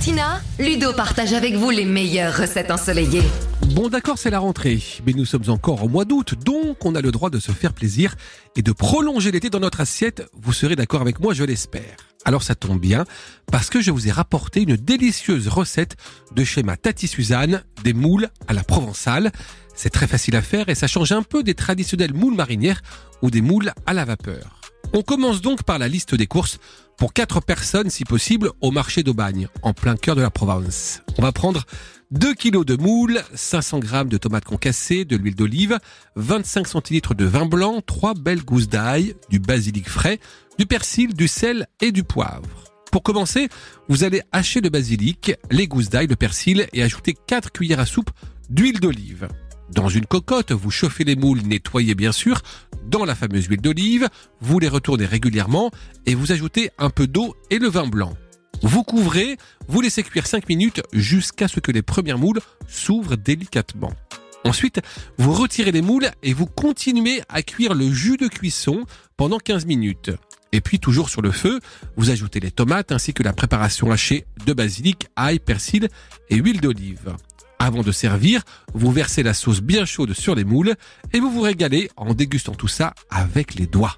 Tina, Ludo partage avec vous les meilleures recettes ensoleillées. Bon d'accord, c'est la rentrée, mais nous sommes encore au mois d'août, donc on a le droit de se faire plaisir et de prolonger l'été dans notre assiette. Vous serez d'accord avec moi, je l'espère. Alors ça tombe bien, parce que je vous ai rapporté une délicieuse recette de chez ma Tati Suzanne, des moules à la provençale. C'est très facile à faire et ça change un peu des traditionnels moules marinières ou des moules à la vapeur. On commence donc par la liste des courses pour 4 personnes si possible au marché d'Aubagne, en plein cœur de la Provence. On va prendre 2 kg de moules, 500 g de tomates concassées, de l'huile d'olive, 25 centilitres de vin blanc, 3 belles gousses d'ail, du basilic frais, du persil, du sel et du poivre. Pour commencer, vous allez hacher le basilic, les gousses d'ail, le persil et ajouter 4 cuillères à soupe d'huile d'olive. Dans une cocotte, vous chauffez les moules nettoyés bien sûr, dans la fameuse huile d'olive, vous les retournez régulièrement et vous ajoutez un peu d'eau et le vin blanc. Vous couvrez, vous laissez cuire 5 minutes jusqu'à ce que les premières moules s'ouvrent délicatement. Ensuite, vous retirez les moules et vous continuez à cuire le jus de cuisson pendant 15 minutes. Et puis toujours sur le feu, vous ajoutez les tomates ainsi que la préparation hachée de basilic, ail, persil et huile d'olive. Avant de servir, vous versez la sauce bien chaude sur les moules et vous vous régalez en dégustant tout ça avec les doigts.